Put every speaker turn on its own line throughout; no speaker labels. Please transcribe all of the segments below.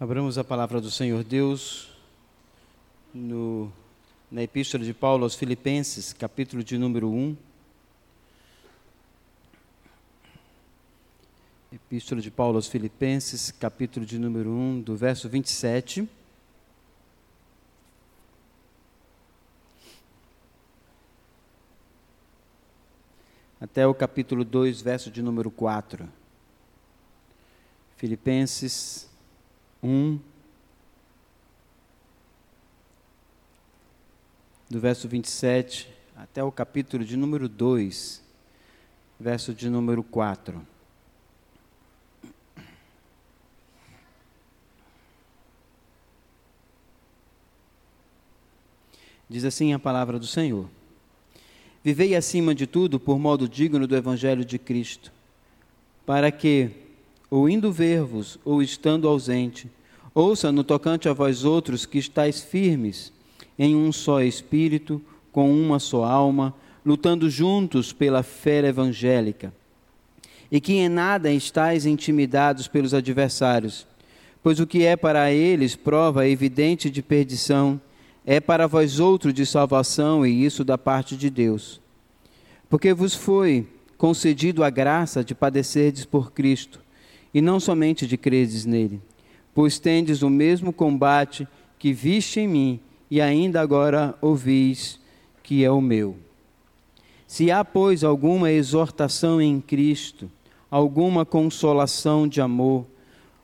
Abramos a palavra do Senhor Deus no, na Epístola de Paulo aos Filipenses, capítulo de número 1. Epístola de Paulo aos Filipenses, capítulo de número 1, do verso 27. Até o capítulo 2, verso de número 4. Filipenses 1, do verso 27 até o capítulo de número 2, verso de número 4. Diz assim a palavra do Senhor: Vivei acima de tudo por modo digno do Evangelho de Cristo, para que, ou indo ver-vos, ou estando ausente, ouça no tocante a vós outros que estáis firmes em um só espírito, com uma só alma, lutando juntos pela fé evangélica, e que em nada estáis intimidados pelos adversários, pois o que é para eles prova evidente de perdição, é para vós outro de salvação, e isso da parte de Deus. Porque vos foi concedido a graça de padecerdes por Cristo, e não somente de credes nele, pois tendes o mesmo combate que viste em mim e ainda agora ouvis que é o meu. Se há, pois, alguma exortação em Cristo, alguma consolação de amor,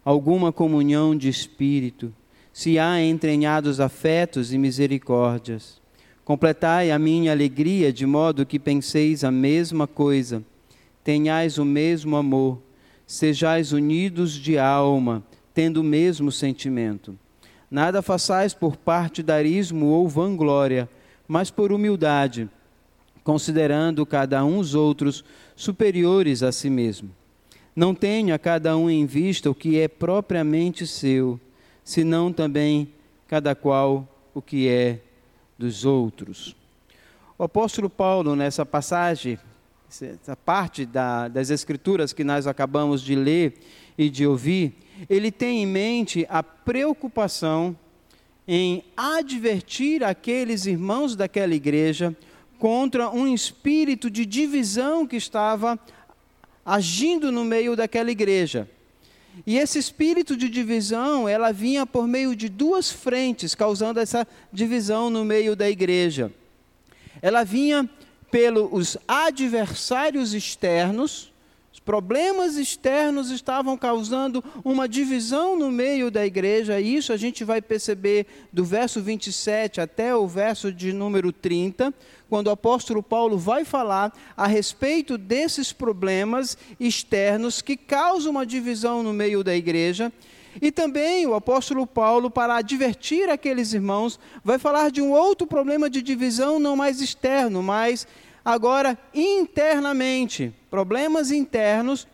alguma comunhão de espírito, se há entranhados afetos e misericórdias, completai a minha alegria de modo que penseis a mesma coisa, tenhais o mesmo amor, sejais unidos de alma, tendo o mesmo sentimento. Nada façais por partidarismo ou vanglória, mas por humildade, considerando cada um os outros superiores a si mesmo. Não tenha cada um em vista o que é propriamente seu, senão também cada qual o que é dos outros. O apóstolo Paulo, nessa passagem, essa parte da, das Escrituras que nós acabamos de ler e de ouvir, ele tem em mente a preocupação em advertir aqueles irmãos daquela igreja contra um espírito de divisão que estava agindo no meio daquela igreja. E esse espírito de divisão, ela vinha por meio de duas frentes, causando essa divisão no meio da igreja. Ela vinha pelos adversários externos, os problemas externos estavam causando uma divisão no meio da igreja, e isso a gente vai perceber do verso 27 até o verso de número 30, quando o apóstolo Paulo vai falar a respeito desses problemas externos que causam uma divisão no meio da igreja. E também o apóstolo Paulo, para advertir aqueles irmãos, vai falar de um outro problema de divisão, não mais externo, mas agora internamente, problemas internos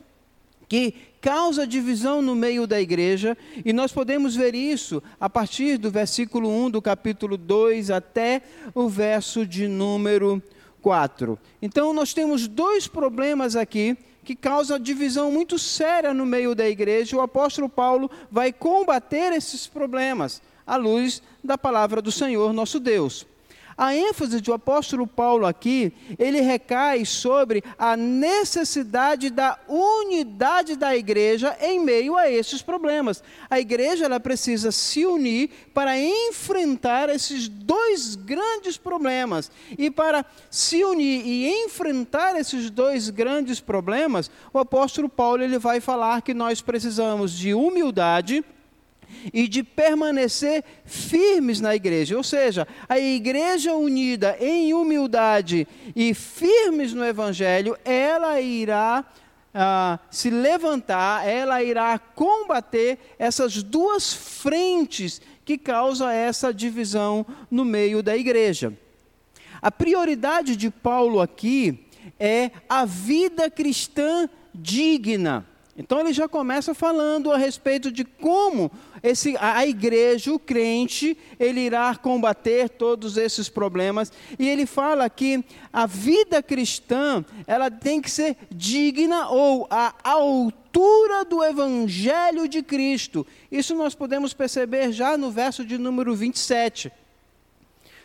que causa divisão no meio da igreja, e nós podemos ver isso a partir do versículo 1 do capítulo 2 até o verso de número 4. Então nós temos dois problemas aqui que causam divisão muito séria no meio da igreja. O apóstolo Paulo vai combater esses problemas à luz da palavra do Senhor nosso Deus. A ênfase do apóstolo Paulo aqui, ele recai sobre a necessidade da unidade da igreja em meio a esses problemas. A igreja ela precisa se unir para enfrentar esses dois grandes problemas. E para se unir e enfrentar esses dois grandes problemas, o apóstolo Paulo ele vai falar que nós precisamos de humildade e de permanecer firmes na igreja. Ou seja, a igreja unida em humildade e firmes no evangelho, ela irá ah, se levantar, ela irá combater essas duas frentes que causam essa divisão no meio da igreja. A prioridade de Paulo aqui é a vida cristã digna. Então ele já começa falando a respeito de como esse, a igreja, o crente, ele irá combater todos esses problemas. E ele fala que a vida cristã, ela tem que ser digna ou a altura do evangelho de Cristo. Isso nós podemos perceber já no verso de número 27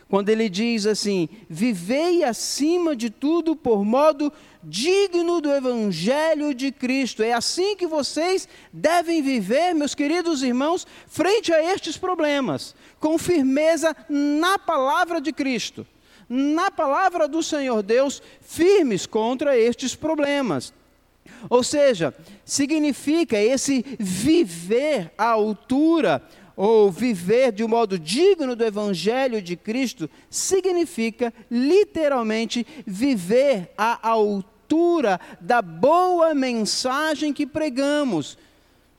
quando ele diz assim: Vivei acima de tudo por modo digno do Evangelho de Cristo. É assim que vocês devem viver, meus queridos irmãos, frente a estes problemas, com firmeza na palavra de Cristo, na palavra do Senhor Deus, firmes contra estes problemas. Ou seja, significa esse viver à altura ou viver de um modo digno do Evangelho de Cristo, significa literalmente viver à altura da boa mensagem que pregamos.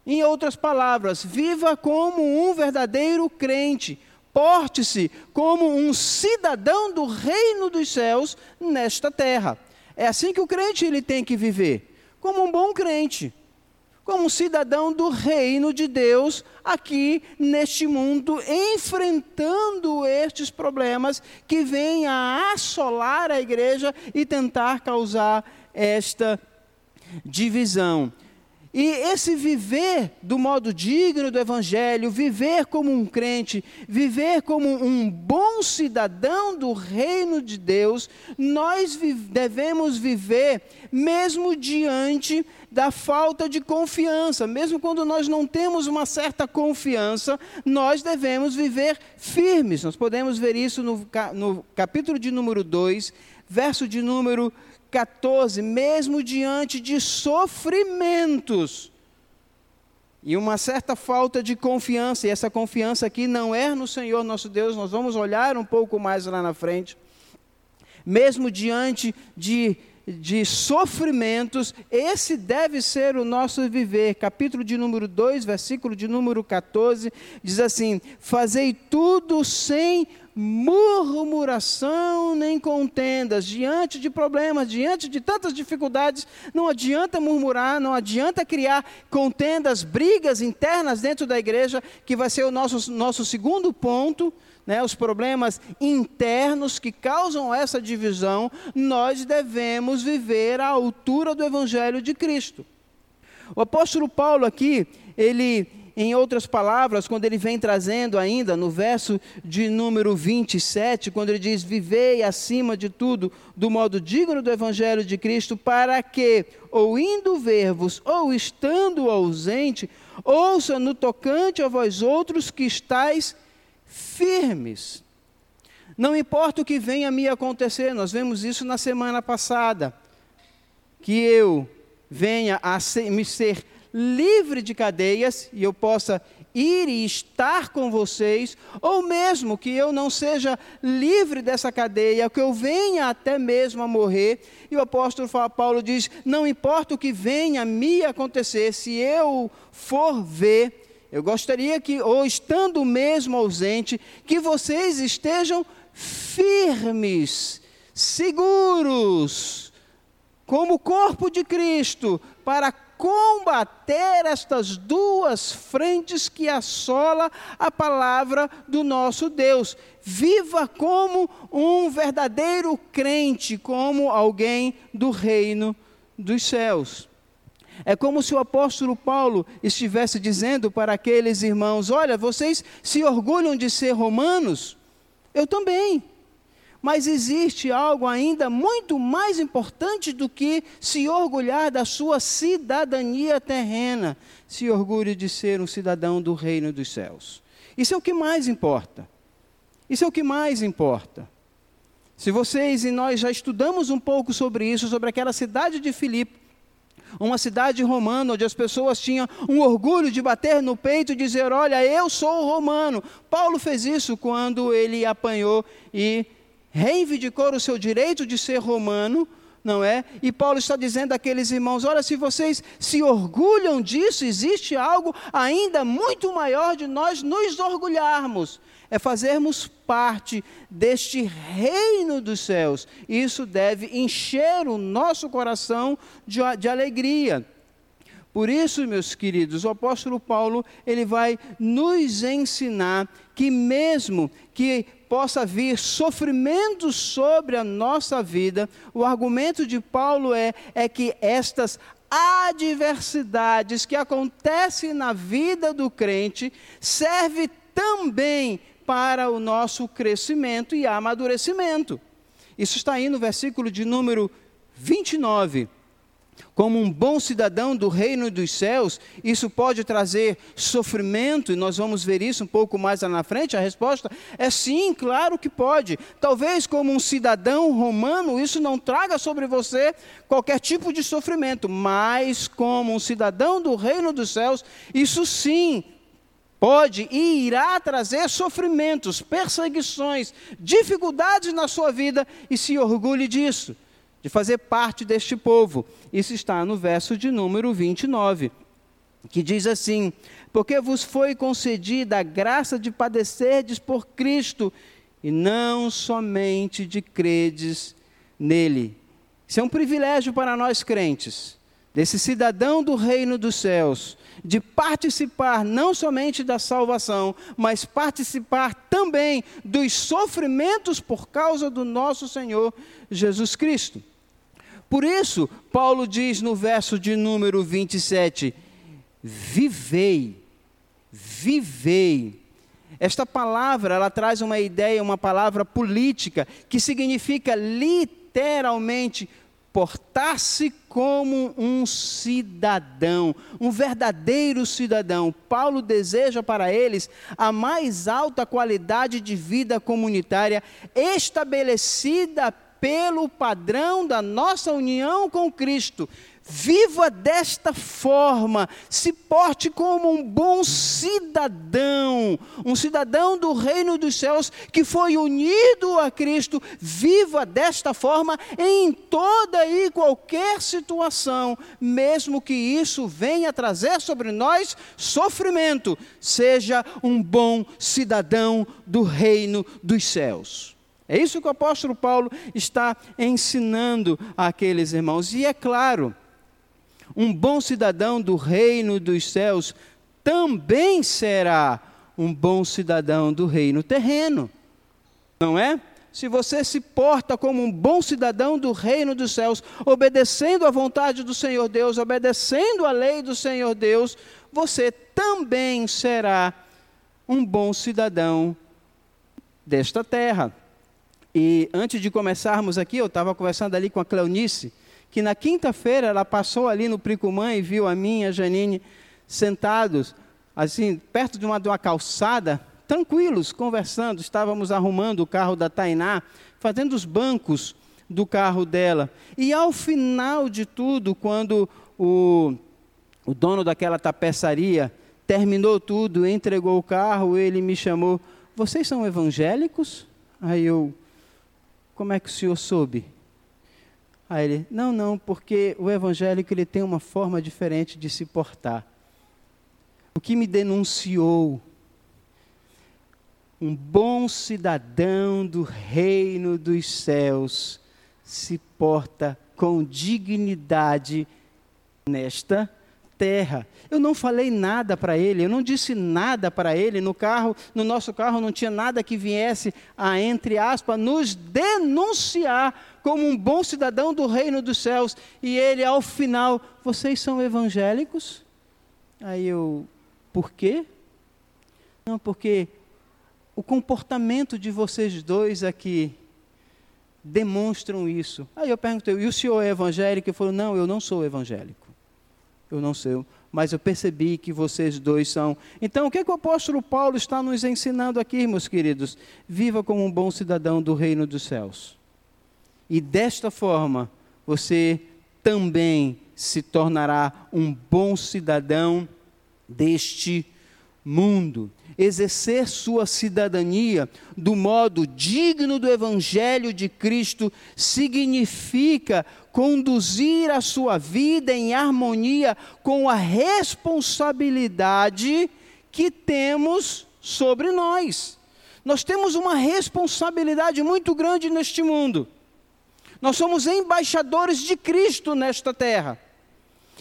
Em outras palavras, viva como um verdadeiro crente, porte-se como um cidadão do reino dos céus nesta terra. É assim que o crente ele tem que viver, como um bom crente como cidadão do reino de Deus aqui neste mundo, enfrentando estes problemas que vêm a assolar a igreja e tentar causar esta divisão. E esse viver do modo digno do Evangelho, viver como um crente, viver como um bom cidadão do reino de Deus, nós devemos viver mesmo diante da falta de confiança. Mesmo quando nós não temos uma certa confiança, nós devemos viver firmes. Nós podemos ver isso no, no capítulo de número 2, verso de número 14. Mesmo diante de sofrimentos e uma certa falta de confiança, e essa confiança aqui não é no Senhor nosso Deus, nós vamos olhar um pouco mais lá na frente. Mesmo diante de de sofrimentos, esse deve ser o nosso viver. Capítulo de número 2, versículo de número 14, diz assim: Fazei tudo sem murmuração nem contendas, diante de problemas, diante de tantas dificuldades, não adianta murmurar, não adianta criar contendas, brigas internas dentro da igreja, que vai ser o nosso, nosso segundo ponto né, os problemas internos que causam essa divisão, nós devemos viver à altura do Evangelho de Cristo. O apóstolo Paulo aqui, ele, em outras palavras, quando ele vem trazendo ainda no verso de número 27, quando ele diz: Vivei acima de tudo do modo digno do Evangelho de Cristo, para que, ou indo ver-vos, ou estando ausente, ouça no tocante a vós outros que estáis firmes. Não importa o que venha a me acontecer, nós vemos isso na semana passada. Que eu venha a ser, me ser livre de cadeias e eu possa ir e estar com vocês, ou mesmo que eu não seja livre dessa cadeia, que eu venha até mesmo a morrer. E o apóstolo Paulo diz: não importa o que venha a me acontecer, se eu for ver eu gostaria que, ou estando mesmo ausente, que vocês estejam firmes, seguros, como corpo de Cristo, para combater estas duas frentes que assola a palavra do nosso Deus. Viva como um verdadeiro crente, como alguém do reino dos céus. É como se o apóstolo Paulo estivesse dizendo para aqueles irmãos: Olha, vocês se orgulham de ser romanos? Eu também. Mas existe algo ainda muito mais importante do que se orgulhar da sua cidadania terrena. Se orgulhe de ser um cidadão do reino dos céus. Isso é o que mais importa. Isso é o que mais importa. Se vocês e nós já estudamos um pouco sobre isso, sobre aquela cidade de Filipe, uma cidade romana onde as pessoas tinham um orgulho de bater no peito e dizer: Olha, eu sou romano. Paulo fez isso quando ele apanhou e reivindicou o seu direito de ser romano, não é? E Paulo está dizendo àqueles irmãos: olha, se vocês se orgulham disso, existe algo ainda muito maior de nós nos orgulharmos é fazermos parte deste reino dos céus. Isso deve encher o nosso coração de, de alegria. Por isso, meus queridos, o apóstolo Paulo, ele vai nos ensinar que mesmo que possa vir sofrimento sobre a nossa vida, o argumento de Paulo é, é que estas adversidades que acontecem na vida do crente serve também para o nosso crescimento e amadurecimento. Isso está aí no versículo de número 29. Como um bom cidadão do reino dos céus, isso pode trazer sofrimento, e nós vamos ver isso um pouco mais lá na frente. A resposta é sim, claro que pode. Talvez, como um cidadão romano, isso não traga sobre você qualquer tipo de sofrimento, mas, como um cidadão do reino dos céus, isso sim pode e irá trazer sofrimentos, perseguições, dificuldades na sua vida, e se orgulhe disso de fazer parte deste povo. Isso está no verso de número 29, que diz assim: Porque vos foi concedida a graça de padecerdes por Cristo, e não somente de credes nele. Isso é um privilégio para nós crentes, desse cidadão do reino dos céus, de participar não somente da salvação, mas participar também dos sofrimentos por causa do nosso Senhor Jesus Cristo. Por isso, Paulo diz no verso de número 27, vivei, vivei. Esta palavra, ela traz uma ideia, uma palavra política, que significa literalmente portar-se como um cidadão, um verdadeiro cidadão. Paulo deseja para eles a mais alta qualidade de vida comunitária estabelecida pelo padrão da nossa união com Cristo. Viva desta forma, se porte como um bom cidadão, um cidadão do reino dos céus que foi unido a Cristo. Viva desta forma em toda e qualquer situação, mesmo que isso venha trazer sobre nós sofrimento. Seja um bom cidadão do reino dos céus. É isso que o apóstolo Paulo está ensinando àqueles irmãos. E é claro, um bom cidadão do reino dos céus também será um bom cidadão do reino terreno. Não é? Se você se porta como um bom cidadão do reino dos céus, obedecendo à vontade do Senhor Deus, obedecendo à lei do Senhor Deus, você também será um bom cidadão desta terra. E antes de começarmos aqui, eu estava conversando ali com a Cleonice, que na quinta-feira ela passou ali no Pricumã e viu a mim e a Janine sentados, assim, perto de uma, de uma calçada, tranquilos, conversando. Estávamos arrumando o carro da Tainá, fazendo os bancos do carro dela. E ao final de tudo, quando o, o dono daquela tapeçaria terminou tudo, entregou o carro, ele me chamou: Vocês são evangélicos? Aí eu como é que o senhor soube? Aí ele, não, não, porque o evangélico ele tem uma forma diferente de se portar. O que me denunciou? Um bom cidadão do reino dos céus se porta com dignidade nesta terra. Eu não falei nada para ele, eu não disse nada para ele no carro, no nosso carro não tinha nada que viesse a entre aspas nos denunciar como um bom cidadão do reino dos céus. E ele ao final, vocês são evangélicos? Aí eu, por quê? Não, porque o comportamento de vocês dois aqui demonstram isso. Aí eu perguntei, e o senhor é evangélico? Ele falou, não, eu não sou evangélico eu não sei, mas eu percebi que vocês dois são. Então, o que, é que o apóstolo Paulo está nos ensinando aqui, meus queridos? Viva como um bom cidadão do reino dos céus. E desta forma, você também se tornará um bom cidadão deste mundo exercer sua cidadania do modo digno do Evangelho de Cristo significa conduzir a sua vida em harmonia com a responsabilidade que temos sobre nós. Nós temos uma responsabilidade muito grande neste mundo. Nós somos embaixadores de Cristo nesta terra.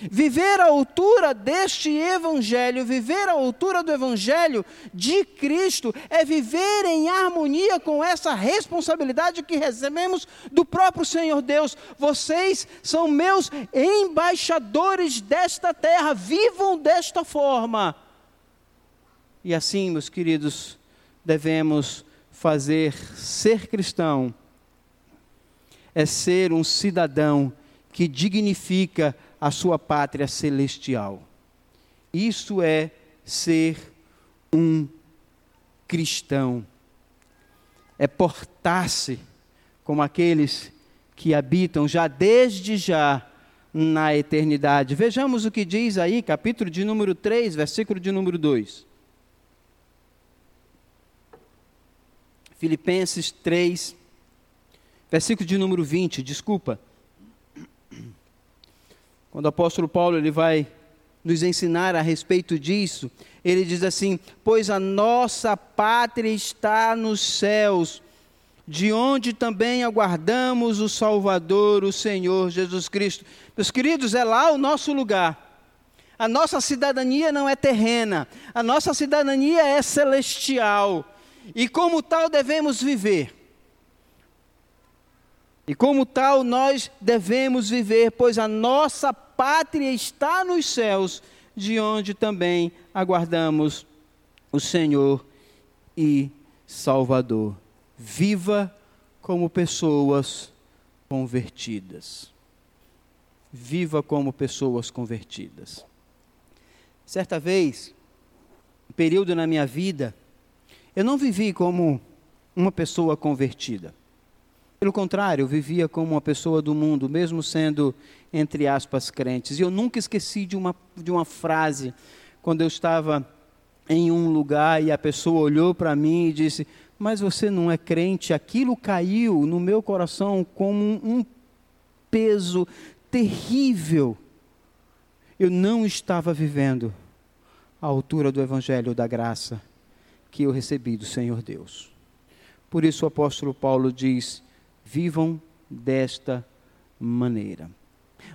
Viver à altura deste Evangelho, viver à altura do Evangelho de Cristo, é viver em harmonia com essa responsabilidade que recebemos do próprio Senhor Deus. Vocês são meus embaixadores desta terra, vivam desta forma. E assim, meus queridos, devemos fazer ser cristão, é ser um cidadão que dignifica a sua pátria celestial. Isso é ser um cristão. É portar-se como aqueles que habitam já desde já na eternidade. Vejamos o que diz aí, capítulo de número 3, versículo de número 2. Filipenses 3, versículo de número 20, desculpa. Quando o apóstolo Paulo ele vai nos ensinar a respeito disso, ele diz assim: Pois a nossa pátria está nos céus, de onde também aguardamos o Salvador, o Senhor Jesus Cristo. Meus queridos, é lá o nosso lugar. A nossa cidadania não é terrena, a nossa cidadania é celestial. E como tal devemos viver. E como tal nós devemos viver, pois a nossa pátria está nos céus, de onde também aguardamos o Senhor e Salvador. Viva como pessoas convertidas. Viva como pessoas convertidas. Certa vez, um período na minha vida, eu não vivi como uma pessoa convertida. Pelo contrário, vivia como uma pessoa do mundo, mesmo sendo, entre aspas, crentes. E eu nunca esqueci de uma, de uma frase, quando eu estava em um lugar e a pessoa olhou para mim e disse: Mas você não é crente? Aquilo caiu no meu coração como um peso terrível. Eu não estava vivendo à altura do Evangelho da graça que eu recebi do Senhor Deus. Por isso o apóstolo Paulo diz: vivam desta maneira.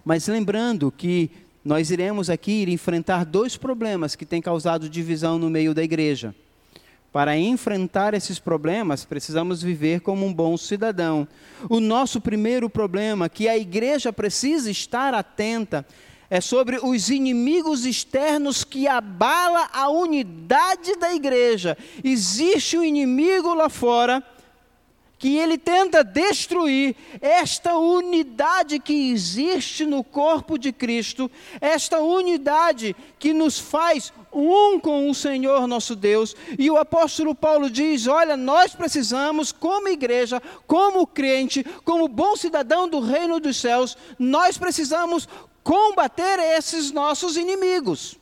Mas lembrando que nós iremos aqui enfrentar dois problemas que têm causado divisão no meio da igreja. Para enfrentar esses problemas, precisamos viver como um bom cidadão. O nosso primeiro problema, que a igreja precisa estar atenta, é sobre os inimigos externos que abala a unidade da igreja. Existe um inimigo lá fora que ele tenta destruir esta unidade que existe no corpo de Cristo, esta unidade que nos faz um com o Senhor nosso Deus. E o apóstolo Paulo diz: Olha, nós precisamos, como igreja, como crente, como bom cidadão do reino dos céus, nós precisamos combater esses nossos inimigos.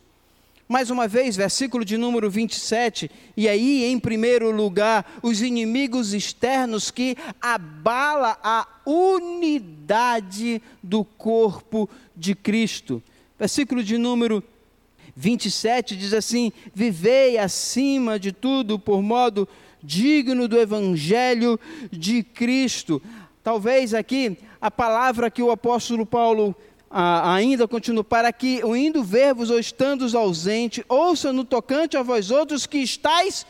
Mais uma vez, versículo de número 27, e aí, em primeiro lugar, os inimigos externos que abala a unidade do corpo de Cristo. Versículo de número 27 diz assim: Vivei acima de tudo por modo digno do evangelho de Cristo. Talvez aqui a palavra que o apóstolo Paulo ainda continua, para que, o indo ver-vos ou estando ausente, ouça no tocante a vós outros que estáis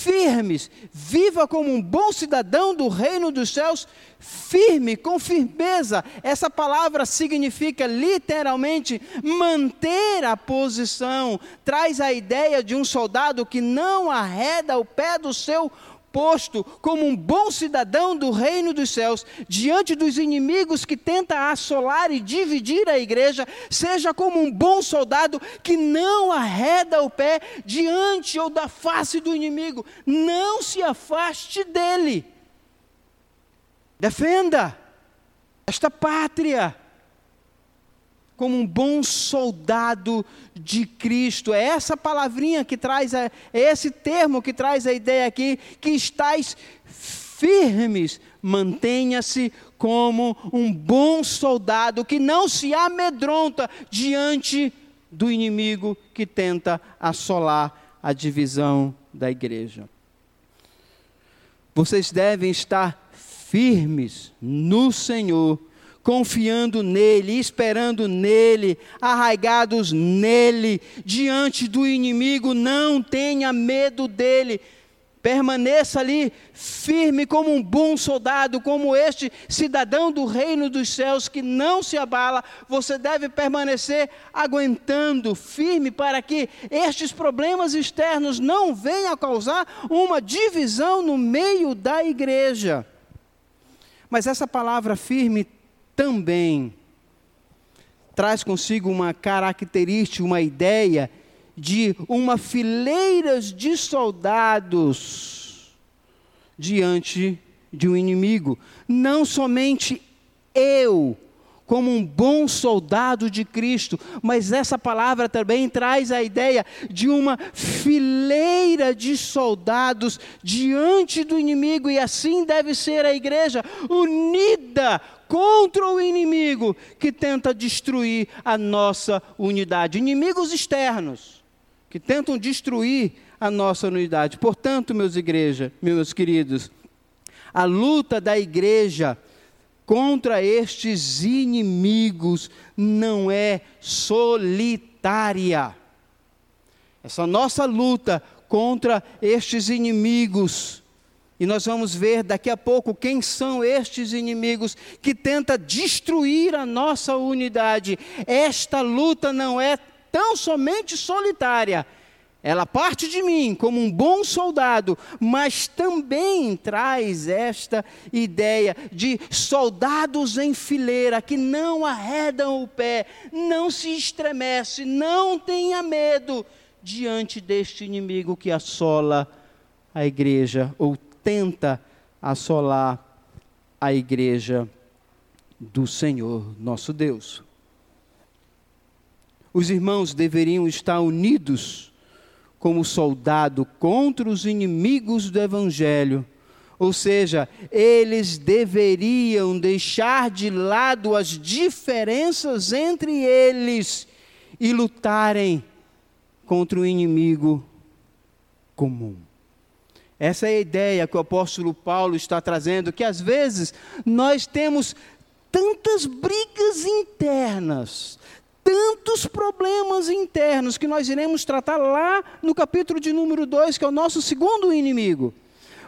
firmes, viva como um bom cidadão do reino dos céus, firme, com firmeza. Essa palavra significa literalmente manter a posição, traz a ideia de um soldado que não arreda o pé do seu posto como um bom cidadão do reino dos céus, diante dos inimigos que tenta assolar e dividir a igreja, seja como um bom soldado que não arreda o pé diante ou da face do inimigo, não se afaste dele. Defenda esta pátria como um bom soldado de Cristo. É essa palavrinha que traz, a, é esse termo que traz a ideia aqui, que estáis firmes, mantenha-se como um bom soldado que não se amedronta diante do inimigo que tenta assolar a divisão da igreja. Vocês devem estar firmes no Senhor confiando nele, esperando nele, arraigados nele, diante do inimigo, não tenha medo dele. Permaneça ali firme como um bom soldado, como este cidadão do reino dos céus que não se abala. Você deve permanecer aguentando, firme, para que estes problemas externos não venham a causar uma divisão no meio da igreja. Mas essa palavra firme também traz consigo uma característica, uma ideia de uma fileira de soldados diante de um inimigo. Não somente eu, como um bom soldado de Cristo, mas essa palavra também traz a ideia de uma fileira de soldados diante do inimigo, e assim deve ser a igreja, unida contra o inimigo que tenta destruir a nossa unidade. Inimigos externos que tentam destruir a nossa unidade. Portanto, meus igreja, meus queridos, a luta da igreja contra estes inimigos não é solitária. Essa nossa luta contra estes inimigos, e nós vamos ver daqui a pouco quem são estes inimigos que tenta destruir a nossa unidade. Esta luta não é tão somente solitária. Ela parte de mim como um bom soldado, mas também traz esta ideia de soldados em fileira que não arredam o pé, não se estremece, não tenha medo diante deste inimigo que assola a igreja ou tenta assolar a igreja do Senhor nosso Deus. Os irmãos deveriam estar unidos como soldado contra os inimigos do Evangelho. Ou seja, eles deveriam deixar de lado as diferenças entre eles e lutarem contra o inimigo comum. Essa é a ideia que o apóstolo Paulo está trazendo, que às vezes nós temos tantas brigas internas, tantos problemas internos que nós iremos tratar lá no capítulo de número 2, que é o nosso segundo inimigo.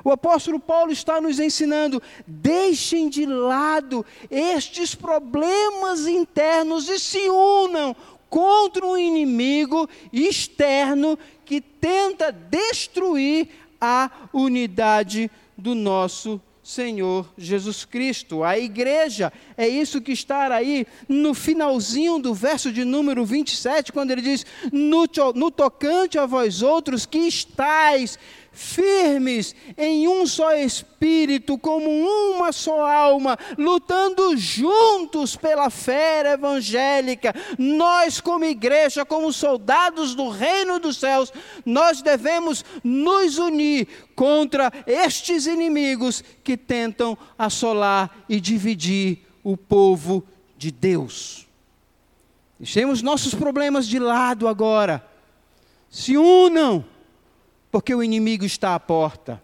O apóstolo Paulo está nos ensinando: deixem de lado estes problemas internos e se unam contra um inimigo externo que tenta destruir a unidade do nosso Senhor Jesus Cristo. A igreja, é isso que está aí no finalzinho do verso de número 27, quando ele diz: No, no tocante a vós outros que estáis firmes em um só espírito, como uma só alma, lutando juntos pela fé evangélica. Nós, como igreja, como soldados do reino dos céus, nós devemos nos unir contra estes inimigos que tentam assolar e dividir o povo de Deus. Deixemos nossos problemas de lado agora. Se unam porque o inimigo está à porta.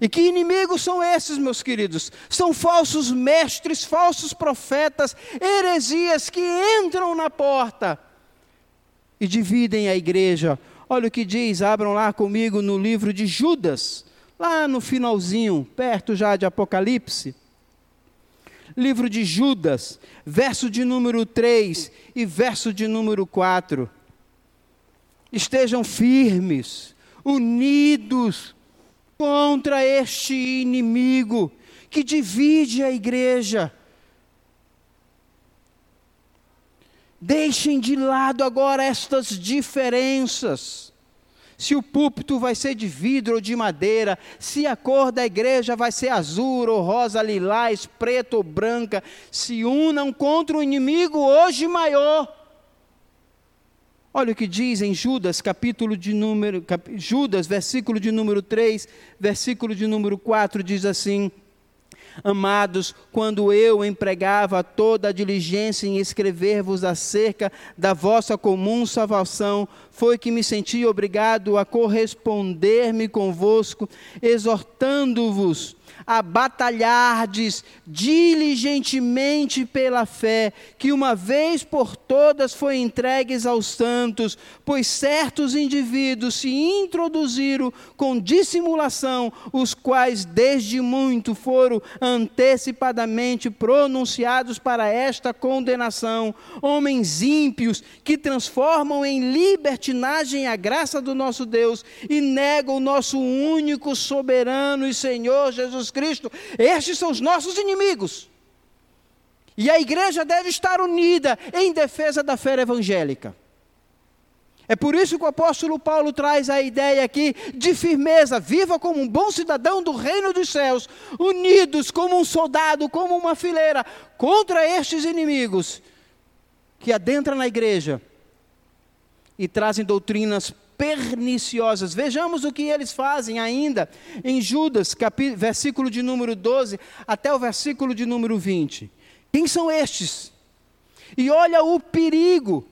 E que inimigos são esses, meus queridos? São falsos mestres, falsos profetas, heresias que entram na porta e dividem a igreja. Olha o que diz, abram lá comigo no livro de Judas, lá no finalzinho, perto já de Apocalipse. Livro de Judas, verso de número 3 e verso de número 4. Estejam firmes, unidos contra este inimigo que divide a igreja. Deixem de lado agora estas diferenças. Se o púlpito vai ser de vidro ou de madeira, se a cor da igreja vai ser azul ou rosa, lilás, preta ou branca, se unam contra o inimigo hoje maior Olha o que diz em Judas, capítulo de número, cap, Judas, versículo de número 3, versículo de número 4, diz assim: Amados, quando eu empregava toda a diligência em escrever-vos acerca da vossa comum salvação, foi que me senti obrigado a corresponder-me convosco, exortando-vos a batalhardes diligentemente pela fé, que uma vez por todas foi entregues aos santos, pois certos indivíduos se introduziram com dissimulação, os quais desde muito foram antecipadamente pronunciados para esta condenação, homens ímpios que transformam em libertinagem a graça do nosso Deus e negam o nosso único soberano e Senhor Jesus Cristo. Estes são os nossos inimigos. E a igreja deve estar unida em defesa da fé evangélica. É por isso que o apóstolo Paulo traz a ideia aqui de firmeza, viva como um bom cidadão do reino dos céus, unidos como um soldado, como uma fileira, contra estes inimigos que adentram na igreja e trazem doutrinas perniciosas. Vejamos o que eles fazem ainda em Judas, versículo de número 12 até o versículo de número 20. Quem são estes? E olha o perigo.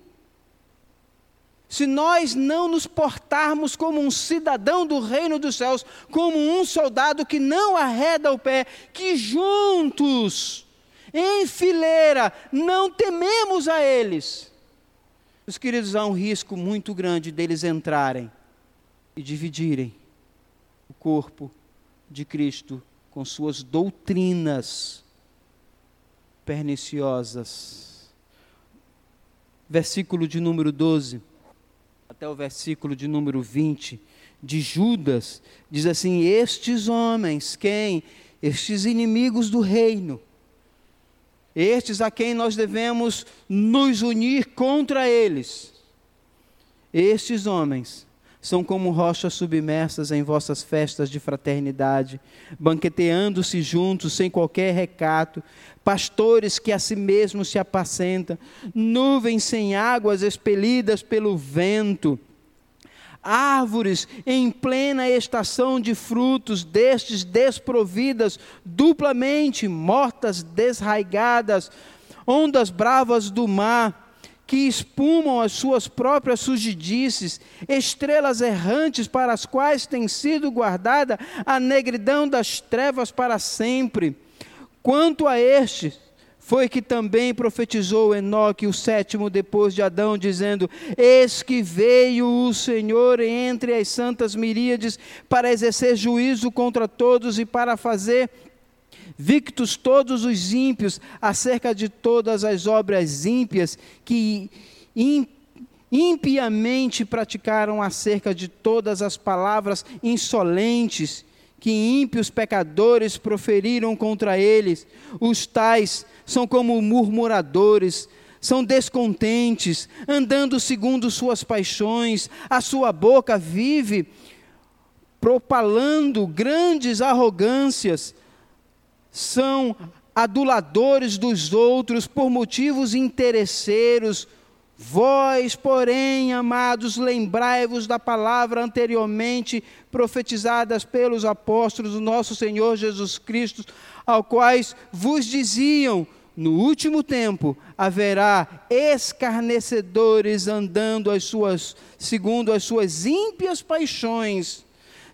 Se nós não nos portarmos como um cidadão do reino dos céus, como um soldado que não arreda o pé, que juntos, em fileira, não tememos a eles meus queridos, há um risco muito grande deles entrarem e dividirem o corpo de Cristo com suas doutrinas perniciosas. Versículo de número 12 até o versículo de número 20 de Judas diz assim: Estes homens, quem? Estes inimigos do reino, estes a quem nós devemos nos unir contra eles. Estes homens são como rochas submersas em vossas festas de fraternidade, banqueteando-se juntos sem qualquer recato, pastores que a si mesmos se apacentam, nuvens sem águas expelidas pelo vento, árvores em plena estação de frutos, destes desprovidas, duplamente mortas, desraigadas, ondas bravas do mar, que espumam as suas próprias sujidices, estrelas errantes para as quais tem sido guardada a negridão das trevas para sempre. Quanto a estes, foi que também profetizou Enoque, o sétimo depois de Adão, dizendo: Eis que veio o Senhor entre as santas miríades para exercer juízo contra todos e para fazer victos todos os ímpios acerca de todas as obras ímpias que impiamente praticaram acerca de todas as palavras insolentes que ímpios pecadores proferiram contra eles. Os tais são como murmuradores, são descontentes, andando segundo suas paixões, a sua boca vive propalando grandes arrogâncias, são aduladores dos outros por motivos interesseiros, Vós, porém, amados, lembrai-vos da palavra anteriormente profetizadas pelos apóstolos do nosso Senhor Jesus Cristo, ao quais vos diziam: no último tempo haverá escarnecedores andando as suas, segundo as suas ímpias paixões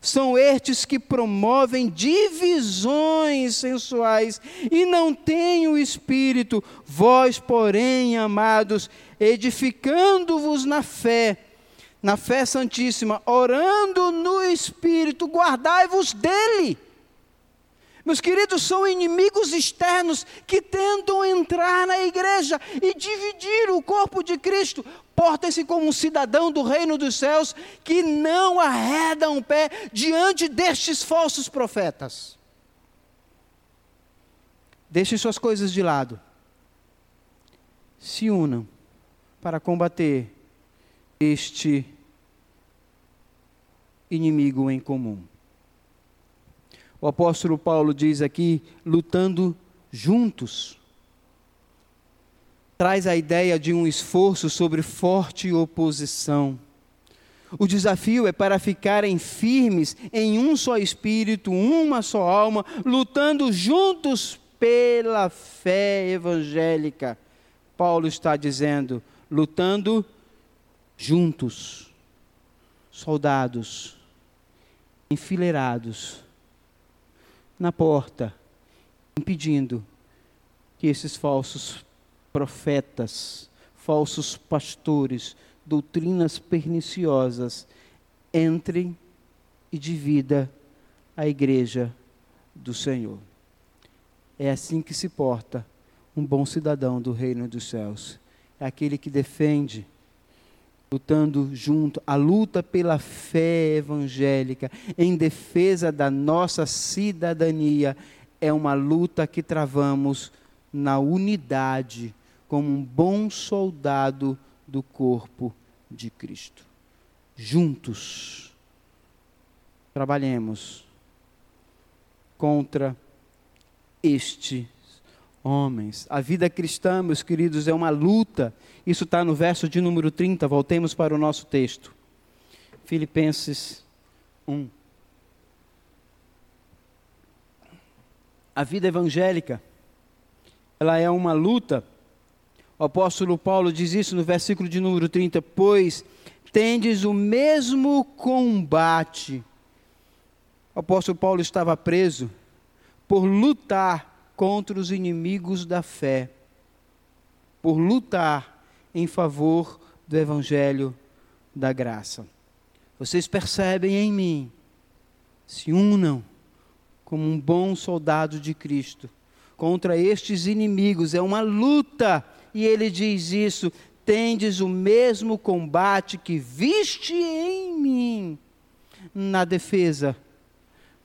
são estes que promovem divisões sensuais e não têm o espírito. Vós, porém, amados, edificando-vos na fé, na fé santíssima, orando no espírito, guardai-vos dele. Meus queridos, são inimigos externos que tentam entrar na igreja e dividir o corpo de Cristo. Portem-se como um cidadão do reino dos céus que não arredam o pé diante destes falsos profetas. Deixem suas coisas de lado. Se unam para combater este inimigo em comum. O apóstolo Paulo diz aqui, lutando juntos. Traz a ideia de um esforço sobre forte oposição. O desafio é para ficarem firmes em um só espírito, uma só alma, lutando juntos pela fé evangélica. Paulo está dizendo, lutando juntos, soldados, enfileirados, na porta, impedindo que esses falsos profetas, falsos pastores, doutrinas perniciosas entrem e divida a igreja do Senhor. É assim que se porta um bom cidadão do reino dos céus. É aquele que defende, lutando junto, a luta pela fé evangélica, em defesa da nossa cidadania, é uma luta que travamos na unidade, como um bom soldado do corpo de Cristo. Juntos, trabalhemos contra estes homens. A vida cristã, meus queridos, é uma luta. Isso está no verso de número 30. Voltemos para o nosso texto. Filipenses 1. A vida evangélica, ela é uma luta. O apóstolo Paulo diz isso no versículo de número 30, pois tendes o mesmo combate. O apóstolo Paulo estava preso por lutar contra os inimigos da fé, por lutar em favor do evangelho da graça. Vocês percebem em mim, se unam como um bom soldado de Cristo contra estes inimigos, é uma luta, e ele diz isso: tendes o mesmo combate que viste em mim na defesa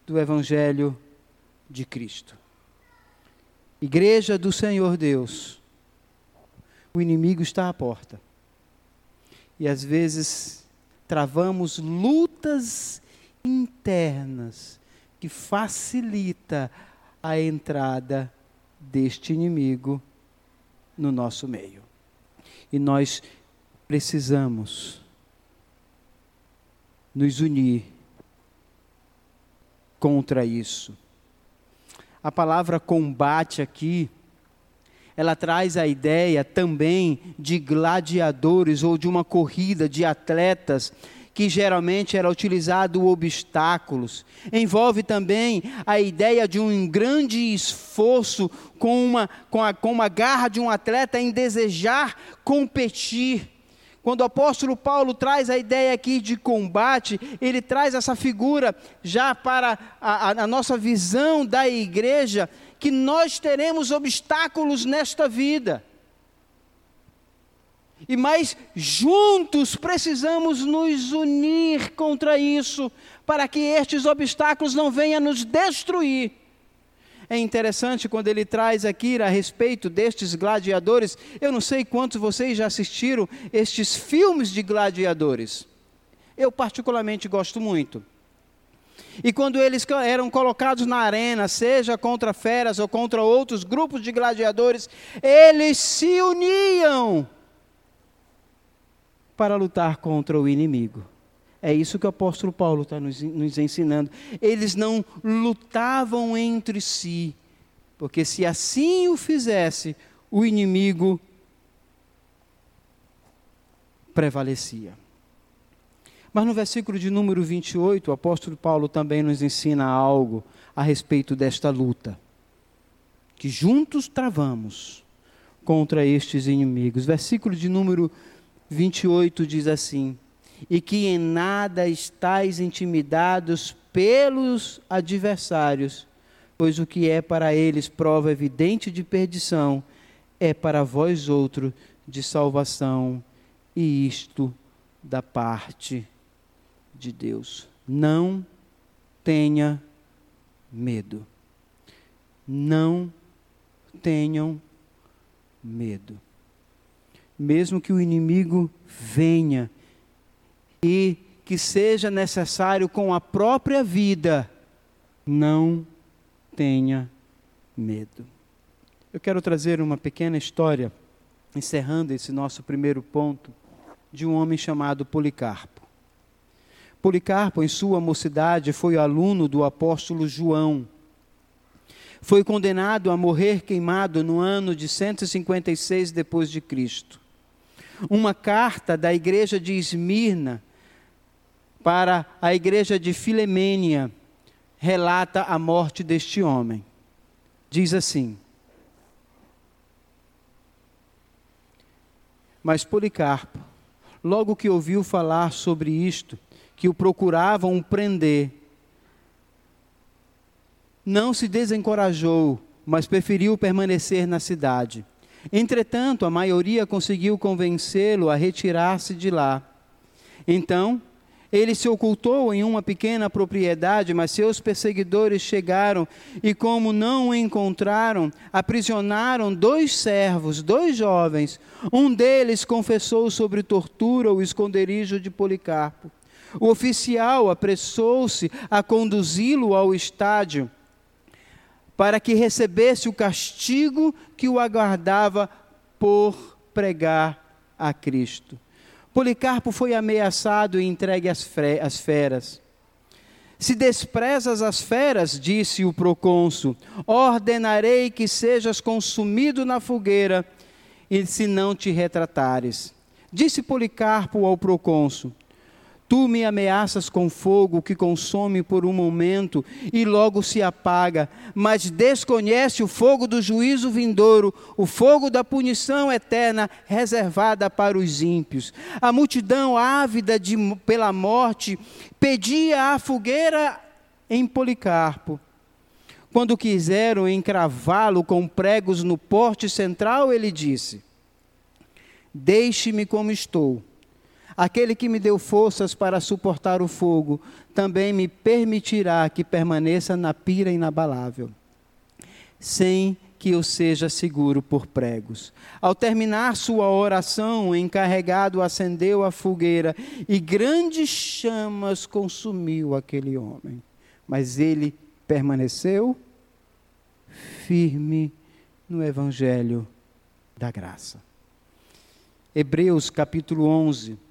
do Evangelho de Cristo. Igreja do Senhor Deus, o inimigo está à porta. E às vezes travamos lutas internas que facilita a entrada deste inimigo no nosso meio. E nós precisamos nos unir contra isso. A palavra combate aqui, ela traz a ideia também de gladiadores ou de uma corrida de atletas que geralmente era utilizado obstáculos. Envolve também a ideia de um grande esforço com uma, com, a, com uma garra de um atleta em desejar competir. Quando o apóstolo Paulo traz a ideia aqui de combate, ele traz essa figura já para a, a, nossa visão da igreja, que nós teremos obstáculos nesta vida. E mais juntos precisamos nos unir contra isso, para que estes obstáculos não venham nos destruir. É interessante quando ele traz aqui a respeito destes gladiadores. Eu não sei quantos vocês já assistiram estes filmes de gladiadores. Eu, particularmente, gosto muito. E quando eles eram colocados na arena, seja contra feras ou contra outros grupos de gladiadores, eles se uniam para lutar contra o inimigo. É isso que o apóstolo Paulo está nos, nos ensinando. Eles não lutavam entre si, porque se assim o fizesse, o inimigo prevalecia. Mas no versículo de número 28, o apóstolo Paulo também nos ensina algo a respeito desta luta. Que juntos travamos contra estes inimigos. Versículo de número 28 diz assim: E que em nada estáis intimidados pelos adversários, pois o que é para eles prova evidente de perdição, é para vós outro de salvação, e isto da parte de Deus. Não tenha medo. Não tenham medo mesmo que o inimigo venha e que seja necessário com a própria vida, não tenha medo. Eu quero trazer uma pequena história, encerrando esse nosso primeiro ponto, de um homem chamado Policarpo. Policarpo, em sua mocidade, foi aluno do apóstolo João. Foi condenado a morrer queimado no ano de 156 depois de Cristo uma carta da igreja de Esmirna para a igreja de Filemênia relata a morte deste homem. Diz assim: Mas Policarpo, logo que ouviu falar sobre isto, que o procuravam prender, não se desencorajou, mas preferiu permanecer na cidade. Entretanto, a maioria conseguiu convencê-lo a retirar-se de lá. Então, ele se ocultou em uma pequena propriedade, mas seus perseguidores chegaram e, como não o encontraram, aprisionaram dois servos, dois jovens. Um deles confessou sobre tortura o esconderijo de Policarpo. O oficial apressou-se a conduzi-lo ao estádio para que recebesse o castigo que o aguardava por pregar a Cristo. Policarpo foi ameaçado e entregue às, feras. Se desprezas as feras, disse o procônsul, ordenarei que sejas consumido na fogueira, e se não te retratares. Disse Policarpo ao procônsul: Tu me ameaças com fogo que consome por um momento e logo se apaga, mas desconhece o fogo do juízo vindouro, o fogo da punição eterna reservada para os ímpios. A multidão ávida de, pela morte pedia a fogueira em Policarpo. Quando quiseram encravá-lo com pregos no porte central, ele disse: Deixe-me como estou Aquele que me deu forças para suportar o fogo, também me permitirá que permaneça na pira inabalável, sem que eu seja seguro por pregos. Ao terminar sua oração, o encarregado acendeu a fogueira e grandes chamas consumiu aquele homem. Mas ele permaneceu firme no evangelho da graça. Hebreus capítulo 11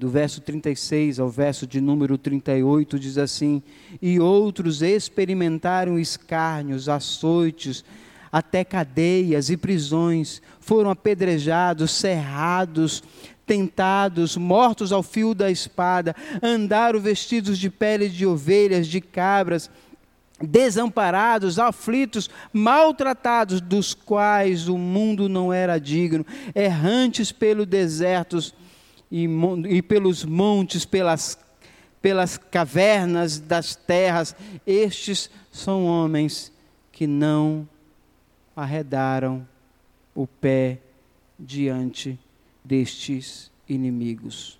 do verso 36 ao verso de número 38, diz assim: E outros experimentaram escárnios, açoites, até cadeias e prisões, foram apedrejados, cerrados, tentados, mortos ao fio da espada, andaram vestidos de pele de ovelhas, de cabras, desamparados, aflitos, maltratados, dos quais o mundo não era digno, errantes pelo desertos e, e pelos montes, pelas, pelas cavernas das terras. Estes são homens que não arredaram o pé diante destes inimigos.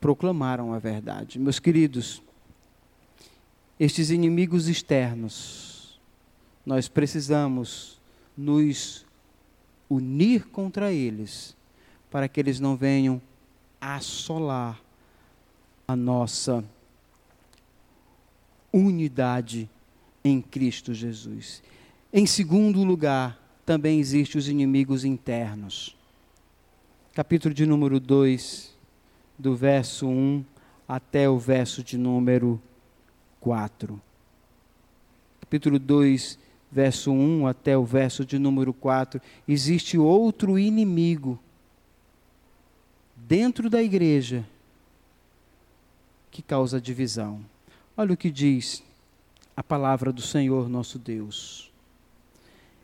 Proclamaram a verdade. Meus queridos, estes inimigos externos, nós precisamos nos unir contra eles, para que eles não venham assolar a nossa unidade em Cristo Jesus. Em segundo lugar, também existem os inimigos internos. Capítulo de número 2, do verso 1 até o verso de número 4. Capítulo 2, verso 1 até o verso de número 4. Existe outro inimigo dentro da igreja que causa divisão. Olha o que diz a palavra do Senhor nosso Deus.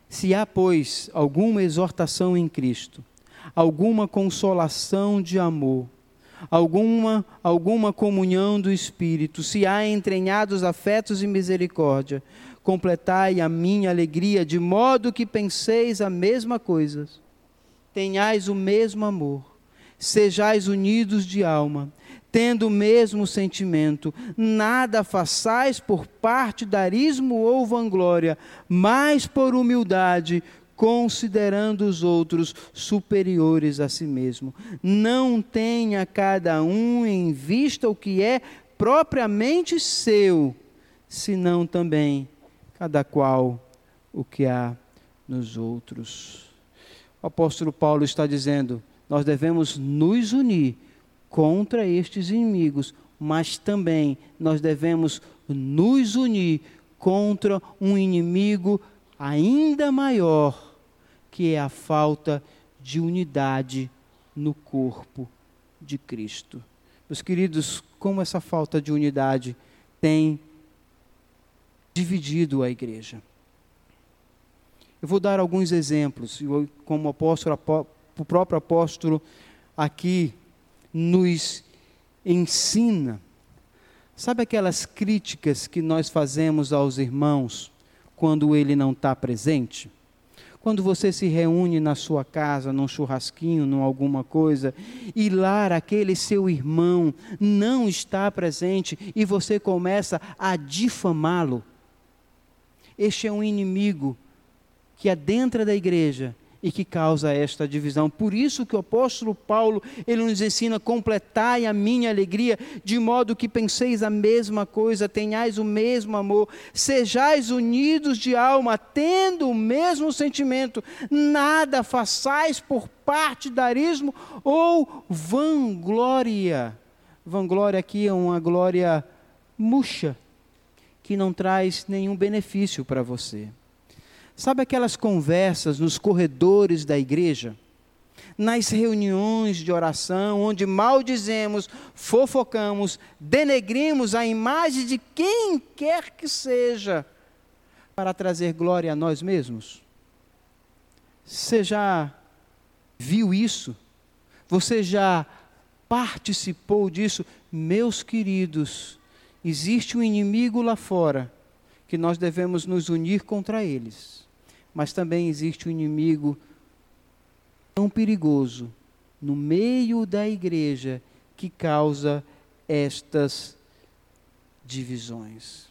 Se há, pois, alguma exortação em Cristo, alguma consolação de amor, alguma alguma comunhão do espírito, se há entranhados afetos e misericórdia, completai a minha alegria de modo que penseis a mesma coisa, tenhais o mesmo amor, sejais unidos de alma, tendo o mesmo sentimento, nada façais por partidarismo ou vanglória, mas por humildade, considerando os outros superiores a si mesmo. Não tenha cada um em vista o que é propriamente seu, senão também cada qual o que há nos outros. O apóstolo Paulo está dizendo: nós devemos nos unir contra estes inimigos, mas também nós devemos nos unir contra um inimigo ainda maior, que é a falta de unidade no corpo de Cristo. Meus queridos, como essa falta de unidade tem dividido a igreja. Eu vou dar alguns exemplos, como o, apóstolo, o próprio apóstolo aqui nos ensina. Sabe aquelas críticas que nós fazemos aos irmãos quando ele não está presente? Quando você se reúne na sua casa, num churrasquinho, num alguma coisa, e lá aquele seu irmão não está presente e você começa a difamá-lo. Este é um inimigo que adentra da igreja e que causa esta divisão. Por isso que o apóstolo Paulo, ele nos ensina completai a minha alegria, de modo que penseis a mesma coisa, tenhais o mesmo amor, sejais unidos de alma, tendo o mesmo sentimento, nada façais por partidarismo ou vanglória. Vanglória aqui é uma glória murcha, que não traz nenhum benefício para você. Sabe aquelas conversas nos corredores da igreja? Nas reuniões de oração, onde maldizemos, fofocamos, denegrimos a imagem de quem quer que seja, para trazer glória a nós mesmos? Você já viu isso? Você já participou disso? Meus queridos, existe um inimigo lá fora que nós devemos nos unir contra eles mas também existe um inimigo tão perigoso no meio da igreja que causa estas divisões.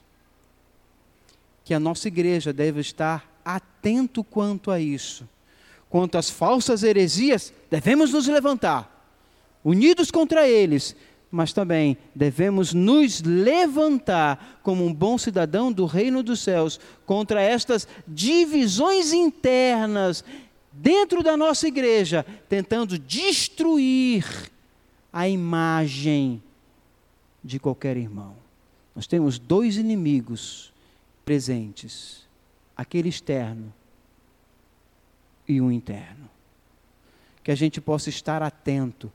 Que a nossa igreja deve estar atento quanto a isso. Quanto às falsas heresias, devemos nos levantar, unidos contra eles, mas também devemos nos levantar como um bom cidadão do reino dos céus contra estas divisões internas dentro da nossa igreja, tentando destruir a imagem de qualquer irmão. Nós temos dois inimigos presentes: aquele externo e o interno. Que a gente possa estar atento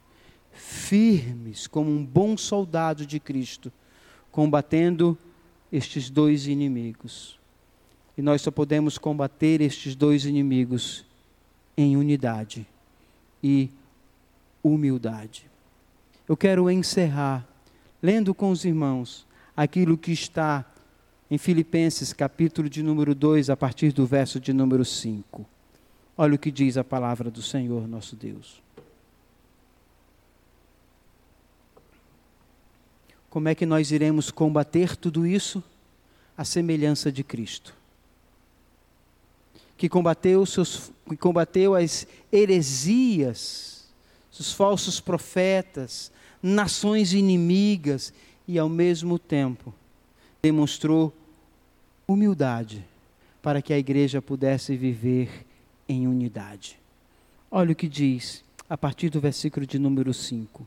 firmes como um bom soldado de Cristo, combatendo estes dois inimigos. E nós só podemos combater estes dois inimigos em unidade e humildade. Eu quero encerrar lendo com os irmãos aquilo que está em Filipenses, capítulo de número 2, a partir do verso de número 5. Olha o que diz a palavra do Senhor nosso Deus. Como é que nós iremos combater tudo isso? A semelhança de Cristo. Que combateu, seus, que combateu as heresias, os falsos profetas, nações inimigas e, ao mesmo tempo, demonstrou humildade para que a igreja pudesse viver em unidade. Olha o que diz a partir do versículo de número 5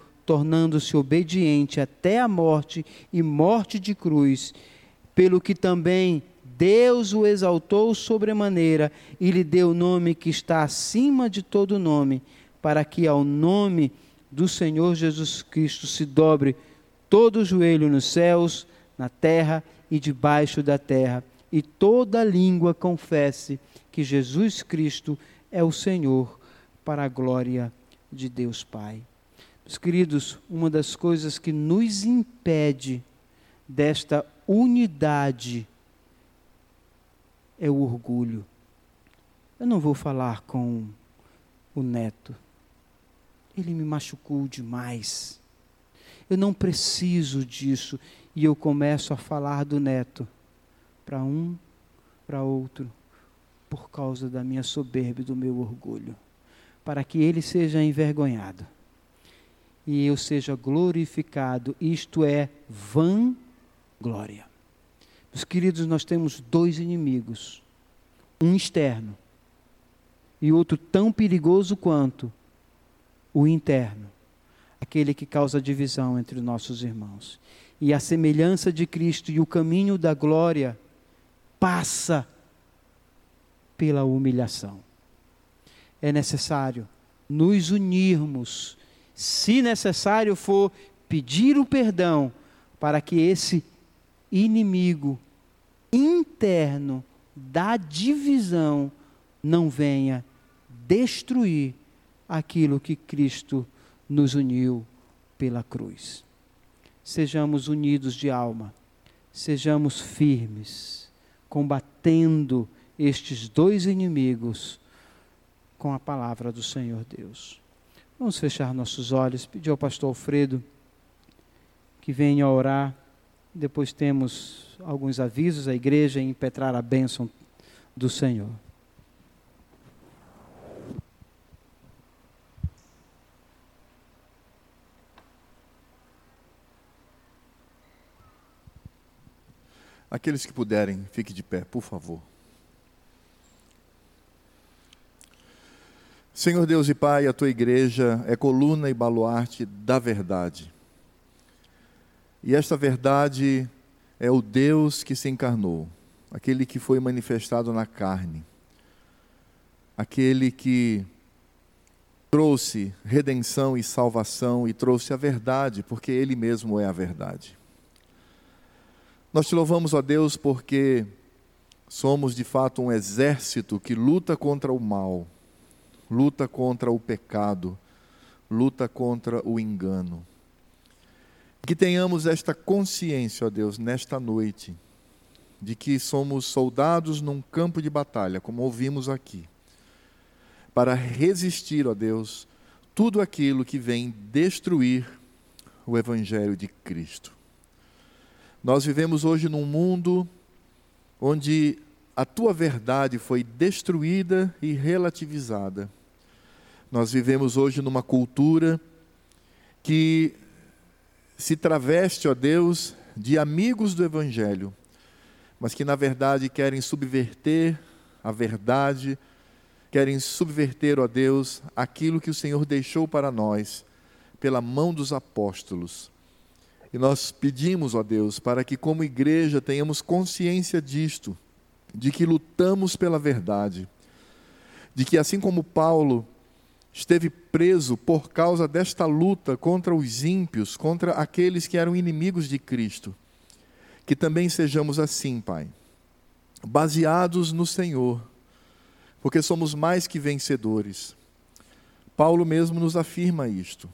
tornando-se obediente até a morte e morte de cruz, pelo que também Deus o exaltou sobremaneira e lhe deu o nome que está acima de todo nome, para que ao nome do Senhor Jesus Cristo se dobre todo o joelho nos céus, na terra e debaixo da terra, e toda língua confesse que Jesus Cristo é o Senhor, para a glória de Deus Pai. Meus queridos, uma das coisas que nos impede desta unidade é o orgulho. Eu não vou falar com o neto. Ele me machucou demais. Eu não preciso disso. E eu começo a falar do neto para um, para outro, por causa da minha soberba e do meu orgulho, para que ele seja envergonhado e eu seja glorificado, isto é, vã glória. Meus queridos, nós temos dois inimigos: um externo e outro tão perigoso quanto o interno aquele que causa divisão entre nossos irmãos. E a semelhança de Cristo e o caminho da glória passa pela humilhação. É necessário nos unirmos, se necessário for, pedir o perdão para que esse inimigo interno da divisão não venha destruir aquilo que Cristo nos uniu pela cruz. Sejamos unidos de alma, sejamos firmes, combatendo estes dois inimigos com a palavra do Senhor Deus. Vamos fechar nossos olhos, pedir ao pastor Alfredo que venha orar. Depois temos alguns avisos à igreja e impetrar a bênção do Senhor.
Aqueles que puderem, fique de pé, por favor. Senhor Deus e Pai, a tua igreja é coluna e baluarte da verdade. E esta verdade é o Deus que se encarnou, aquele que foi manifestado na carne, aquele que trouxe redenção e salvação e trouxe a verdade, porque Ele mesmo é a verdade. Nós te louvamos, ó Deus, porque somos de fato um exército que luta contra o mal, luta contra o pecado, luta contra o engano. Que tenhamos esta consciência, ó Deus, nesta noite, de que somos soldados num campo de batalha, como ouvimos aqui, para resistir, ó Deus, tudo aquilo que vem destruir o Evangelho de Cristo. Nós vivemos hoje num mundo onde a tua verdade foi destruída e relativizada. Nós vivemos hoje numa cultura que se traveste, ó Deus, de amigos do Evangelho, mas que na verdade querem subverter a verdade, querem subverter, ó Deus, aquilo que o Senhor deixou para nós pela mão dos apóstolos. E nós pedimos, ó Deus, para que como igreja tenhamos consciência disto, de que lutamos pela verdade, de que assim como Paulo esteve preso por causa desta luta contra os ímpios, contra aqueles que eram inimigos de Cristo, que também sejamos assim, Pai, baseados no Senhor, porque somos mais que vencedores. Paulo mesmo nos afirma isto.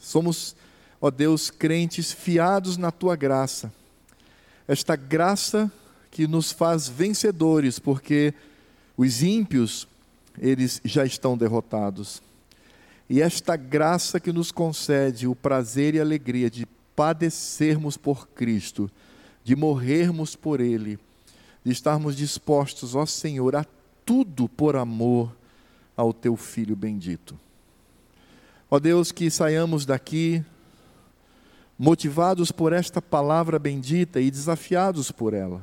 Somos ó Deus, crentes fiados na tua graça. Esta graça que nos faz vencedores, porque os ímpios, eles já estão derrotados. E esta graça que nos concede o prazer e a alegria de padecermos por Cristo, de morrermos por Ele, de estarmos dispostos, ó Senhor, a tudo por amor ao Teu Filho bendito. Ó Deus, que saiamos daqui motivados por esta palavra bendita e desafiados por ela.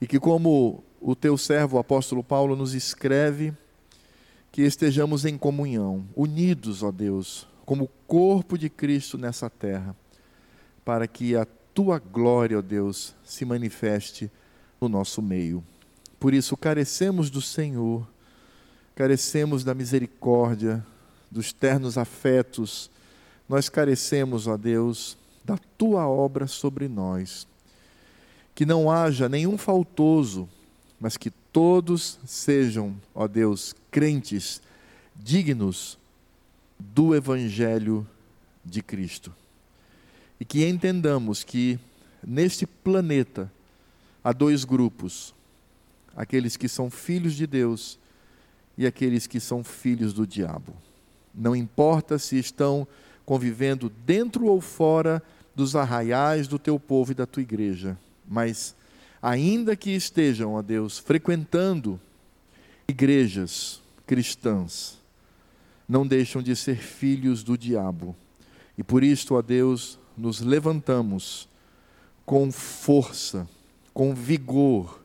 E que, como o teu servo, o apóstolo Paulo, nos escreve, que estejamos em comunhão, unidos, ó Deus, como corpo de Cristo nessa terra, para que a tua glória, ó Deus, se manifeste no nosso meio. Por isso, carecemos do Senhor, carecemos da misericórdia, dos ternos afetos, nós carecemos, ó Deus, da tua obra sobre nós. Que não haja nenhum faltoso, mas que todos sejam, ó Deus, crentes dignos do Evangelho de Cristo. E que entendamos que neste planeta há dois grupos: aqueles que são filhos de Deus e aqueles que são filhos do diabo. Não importa se estão convivendo dentro ou fora dos arraiais do teu povo e da tua igreja. Mas, ainda que estejam, ó Deus, frequentando igrejas cristãs, não deixam de ser filhos do diabo. E por isto, ó Deus, nos levantamos com força, com vigor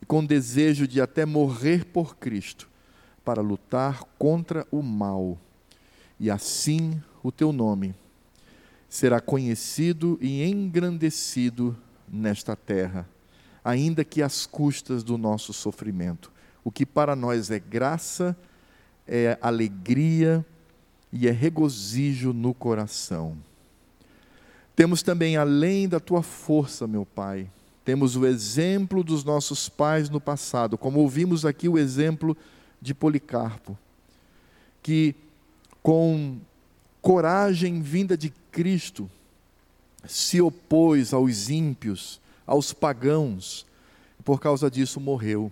e com desejo de até morrer por Cristo, para lutar contra o mal. E assim o teu nome será conhecido e engrandecido nesta terra, ainda que às custas do nosso sofrimento. O que para nós é graça, é alegria e é regozijo no coração. Temos também, além da tua força, meu Pai, temos o exemplo dos nossos pais no passado, como ouvimos aqui o exemplo de Policarpo, que com coragem vinda de Cristo se opôs aos ímpios, aos pagãos, por causa disso morreu.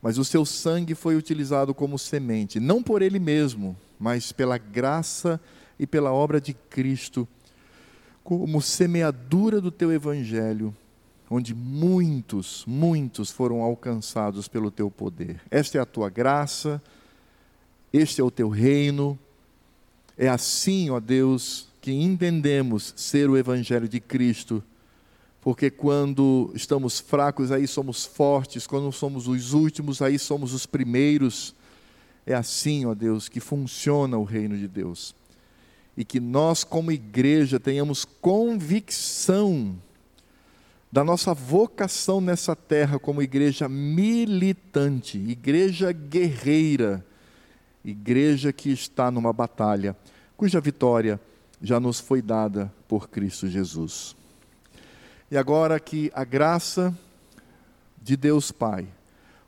Mas o seu sangue foi utilizado como semente, não por ele mesmo, mas pela graça e pela obra de Cristo, como semeadura do teu evangelho, onde muitos, muitos foram alcançados pelo teu poder. Esta é a tua graça, este é o teu reino. É assim, ó Deus, que entendemos ser o evangelho de Cristo porque quando estamos fracos, aí somos fortes, quando somos os últimos, aí somos os primeiros. É assim, ó Deus, que funciona o reino de Deus. E que nós, como igreja, tenhamos convicção da nossa vocação nessa terra como igreja militante, igreja guerreira, igreja que está numa batalha, cuja vitória já nos foi dada por Cristo Jesus. E agora que a graça de Deus Pai,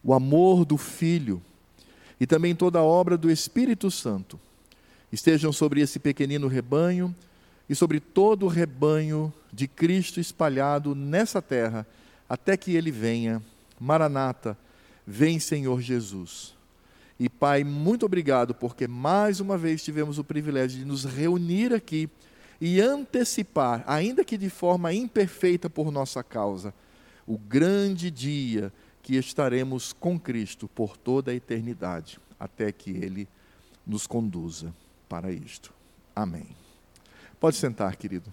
o amor do Filho e também toda a obra do Espírito Santo estejam sobre esse pequenino rebanho e sobre todo o rebanho de Cristo espalhado nessa terra, até que ele venha. Maranata, vem Senhor Jesus. E Pai, muito obrigado, porque mais uma vez tivemos o privilégio de nos reunir aqui e antecipar, ainda que de forma imperfeita por nossa causa, o grande dia que estaremos com Cristo por toda a eternidade, até que Ele nos conduza para isto. Amém. Pode sentar, querido.